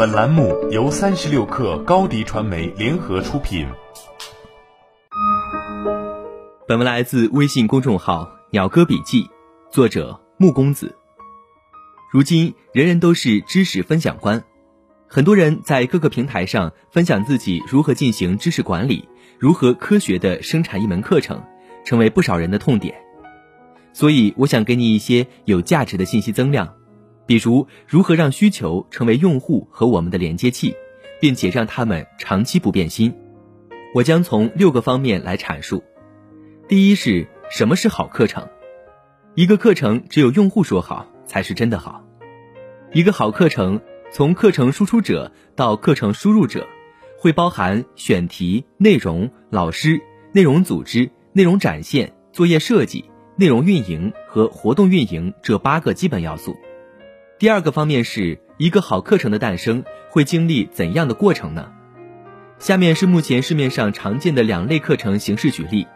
本栏目由三十六氪高低传媒联合出品。本文来自微信公众号“鸟哥笔记”，作者木公子。如今，人人都是知识分享官，很多人在各个平台上分享自己如何进行知识管理，如何科学的生产一门课程，成为不少人的痛点。所以，我想给你一些有价值的信息增量。比如，如何让需求成为用户和我们的连接器，并且让他们长期不变心。我将从六个方面来阐述。第一是什么是好课程？一个课程只有用户说好才是真的好。一个好课程，从课程输出者到课程输入者，会包含选题、内容、老师、内容组织、内容展现、作业设计、内容运营和活动运营这八个基本要素。第二个方面是一个好课程的诞生会经历怎样的过程呢？下面是目前市面上常见的两类课程形式举例。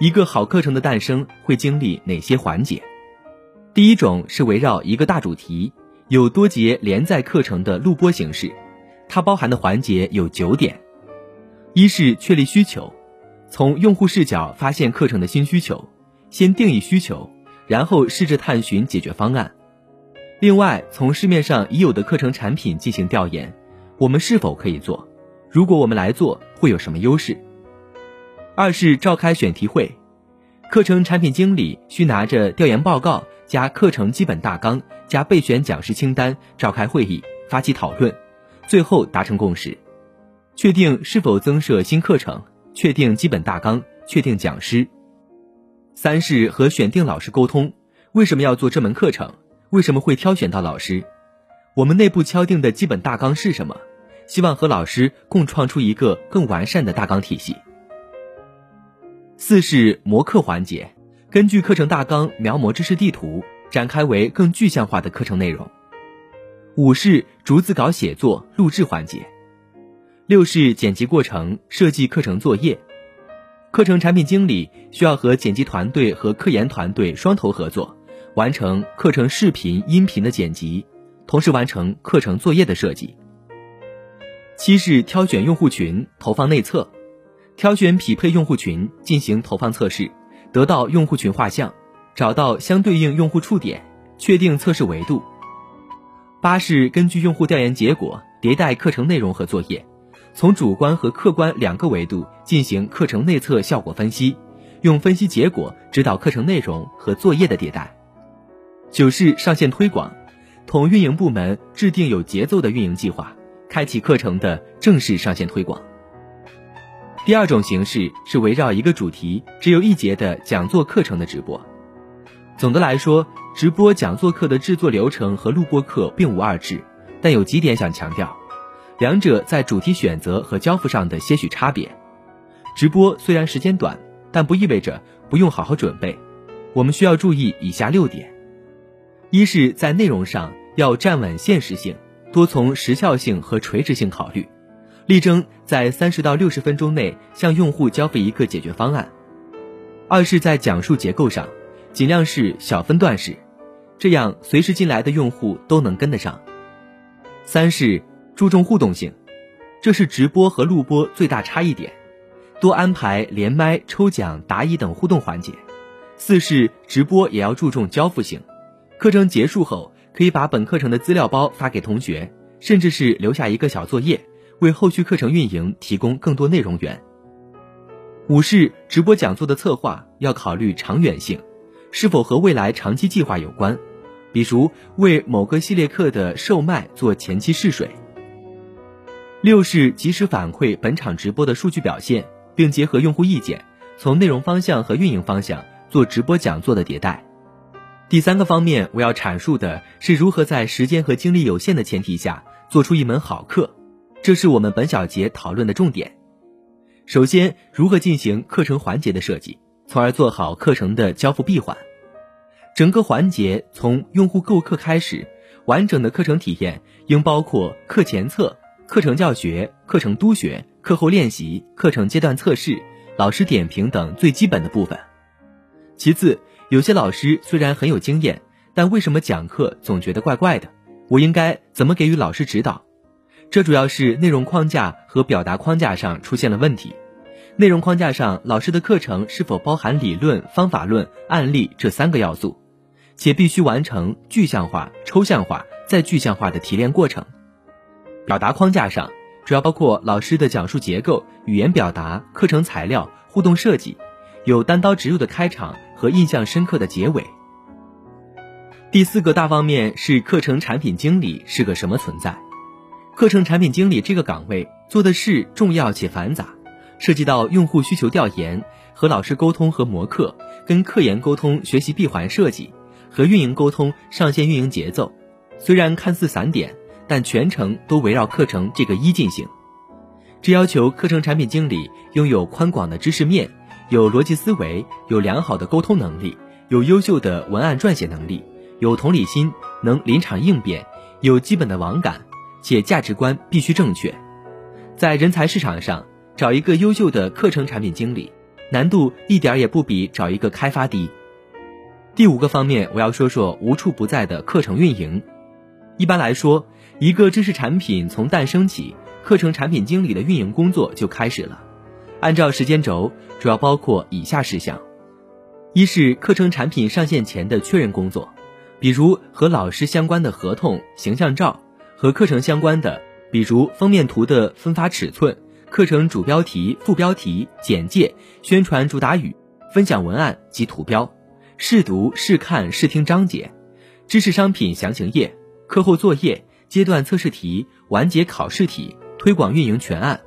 一个好课程的诞生会经历哪些环节？第一种是围绕一个大主题，有多节连载课程的录播形式，它包含的环节有九点：一是确立需求，从用户视角发现课程的新需求，先定义需求，然后试着探寻解决方案。另外，从市面上已有的课程产品进行调研，我们是否可以做？如果我们来做，会有什么优势？二是召开选题会，课程产品经理需拿着调研报告加课程基本大纲加备选讲师清单召开会议，发起讨论，最后达成共识，确定是否增设新课程，确定基本大纲，确定讲师。三是和选定老师沟通，为什么要做这门课程？为什么会挑选到老师？我们内部敲定的基本大纲是什么？希望和老师共创出一个更完善的大纲体系。四是模课环节，根据课程大纲描摹知识地图，展开为更具象化的课程内容。五是逐字稿写作录制环节。六是剪辑过程，设计课程作业。课程产品经理需要和剪辑团队和科研团队双头合作。完成课程视频、音频的剪辑，同时完成课程作业的设计。七是挑选用户群，投放内测，挑选匹配用户群进行投放测试，得到用户群画像，找到相对应用户触点，确定测试维度。八是根据用户调研结果迭代课程内容和作业，从主观和客观两个维度进行课程内测效果分析，用分析结果指导课程内容和作业的迭代。九是上线推广，同运营部门制定有节奏的运营计划，开启课程的正式上线推广。第二种形式是围绕一个主题只有一节的讲座课程的直播。总的来说，直播讲座课的制作流程和录播课并无二致，但有几点想强调，两者在主题选择和交付上的些许差别。直播虽然时间短，但不意味着不用好好准备，我们需要注意以下六点。一是，在内容上要站稳现实性，多从时效性和垂直性考虑，力争在三十到六十分钟内向用户交付一个解决方案。二是，在讲述结构上，尽量是小分段式，这样随时进来的用户都能跟得上。三是注重互动性，这是直播和录播最大差异点，多安排连麦、抽奖、答疑等互动环节。四是直播也要注重交付性。课程结束后，可以把本课程的资料包发给同学，甚至是留下一个小作业，为后续课程运营提供更多内容源。五是直播讲座的策划要考虑长远性，是否和未来长期计划有关，比如为某个系列课的售卖做前期试水。六是及时反馈本场直播的数据表现，并结合用户意见，从内容方向和运营方向做直播讲座的迭代。第三个方面，我要阐述的是如何在时间和精力有限的前提下做出一门好课，这是我们本小节讨论的重点。首先，如何进行课程环节的设计，从而做好课程的交付闭环。整个环节从用户购课开始，完整的课程体验应包括课前测、课程教学、课程督学、课后练习、课程阶段测试、老师点评等最基本的部分。其次，有些老师虽然很有经验，但为什么讲课总觉得怪怪的？我应该怎么给予老师指导？这主要是内容框架和表达框架上出现了问题。内容框架上，老师的课程是否包含理论、方法论、案例这三个要素，且必须完成具象化、抽象化再具象化的提炼过程。表达框架上，主要包括老师的讲述结构、语言表达、课程材料、互动设计，有单刀直入的开场和印象深刻的结尾。第四个大方面是课程产品经理是个什么存在？课程产品经理这个岗位做的事重要且繁杂，涉及到用户需求调研、和老师沟通和模课、跟科研沟通学习闭环设计、和运营沟通上线运营节奏。虽然看似散点，但全程都围绕课程这个一进行。这要求课程产品经理拥有宽广的知识面，有逻辑思维，有良好的沟通能力，有优秀的文案撰写能力，有同理心，能临场应变，有基本的网感。且价值观必须正确，在人才市场上找一个优秀的课程产品经理，难度一点也不比找一个开发低。第五个方面，我要说说无处不在的课程运营。一般来说，一个知识产品从诞生起，课程产品经理的运营工作就开始了。按照时间轴，主要包括以下事项：一是课程产品上线前的确认工作，比如和老师相关的合同、形象照。和课程相关的，比如封面图的分发尺寸、课程主标题、副标题、简介、宣传主打语、分享文案及图标、试读、试看、试听章节、知识商品详情页、课后作业、阶段测试题、完结考试题、推广运营全案。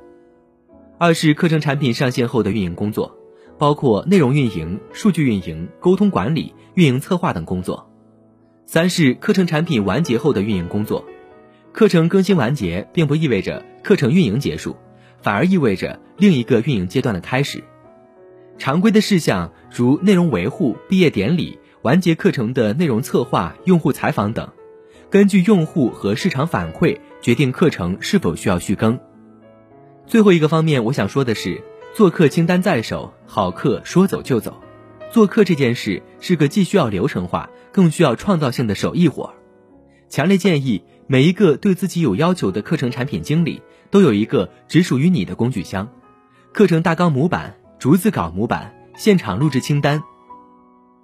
二是课程产品上线后的运营工作，包括内容运营、数据运营、沟通管理、运营策划等工作。三是课程产品完结后的运营工作。课程更新完结，并不意味着课程运营结束，反而意味着另一个运营阶段的开始。常规的事项如内容维护、毕业典礼、完结课程的内容策划、用户采访等，根据用户和市场反馈决定课程是否需要续更。最后一个方面，我想说的是，做客清单在手，好客说走就走。做客这件事是个既需要流程化，更需要创造性的手艺活，强烈建议。每一个对自己有要求的课程产品经理都有一个只属于你的工具箱，课程大纲模板、逐字稿模板、现场录制清单，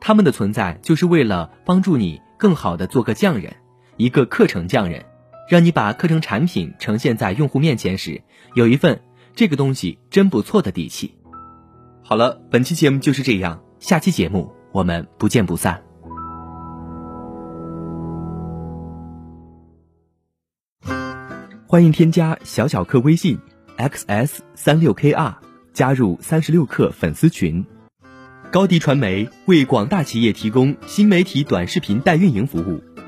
他们的存在就是为了帮助你更好的做个匠人，一个课程匠人，让你把课程产品呈现在用户面前时，有一份这个东西真不错的底气。好了，本期节目就是这样，下期节目我们不见不散。欢迎添加小小客微信，xs 三六 kr，加入三十六课粉丝群。高迪传媒为广大企业提供新媒体短视频代运营服务，